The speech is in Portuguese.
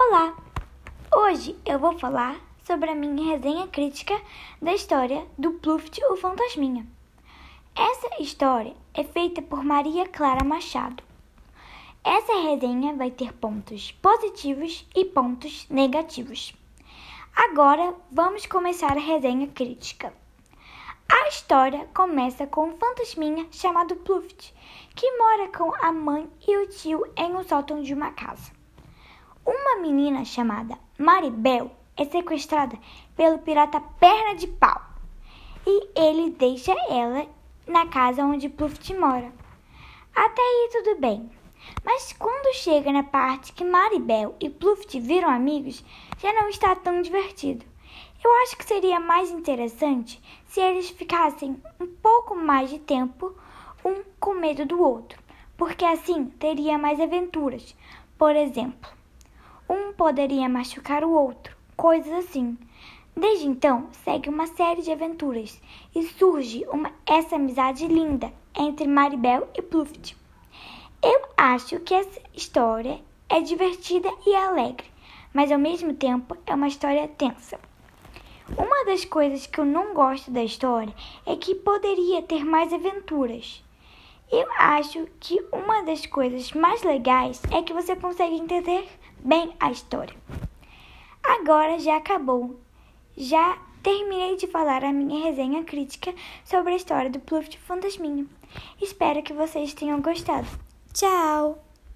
Olá! Hoje eu vou falar sobre a minha resenha crítica da história do Pluft, o Fantasminha. Essa história é feita por Maria Clara Machado. Essa resenha vai ter pontos positivos e pontos negativos. Agora vamos começar a resenha crítica. A história começa com um fantasminha chamado Pluft, que mora com a mãe e o tio em um sótão de uma casa. Uma menina chamada Maribel é sequestrada pelo pirata Perna de Pau e ele deixa ela na casa onde Pluft mora. Até aí tudo bem. Mas quando chega na parte que Maribel e Pluft viram amigos, já não está tão divertido. Eu acho que seria mais interessante se eles ficassem um pouco mais de tempo um com medo do outro, porque assim teria mais aventuras. Por exemplo, um poderia machucar o outro, coisas assim. Desde então, segue uma série de aventuras e surge uma, essa amizade linda entre Maribel e Pluft. Eu acho que essa história é divertida e alegre, mas ao mesmo tempo é uma história tensa. Uma das coisas que eu não gosto da história é que poderia ter mais aventuras. Eu acho que uma das coisas mais legais é que você consegue entender bem a história. Agora já acabou. Já terminei de falar a minha resenha crítica sobre a história do Pluft Fantasminha. Espero que vocês tenham gostado. Tchau!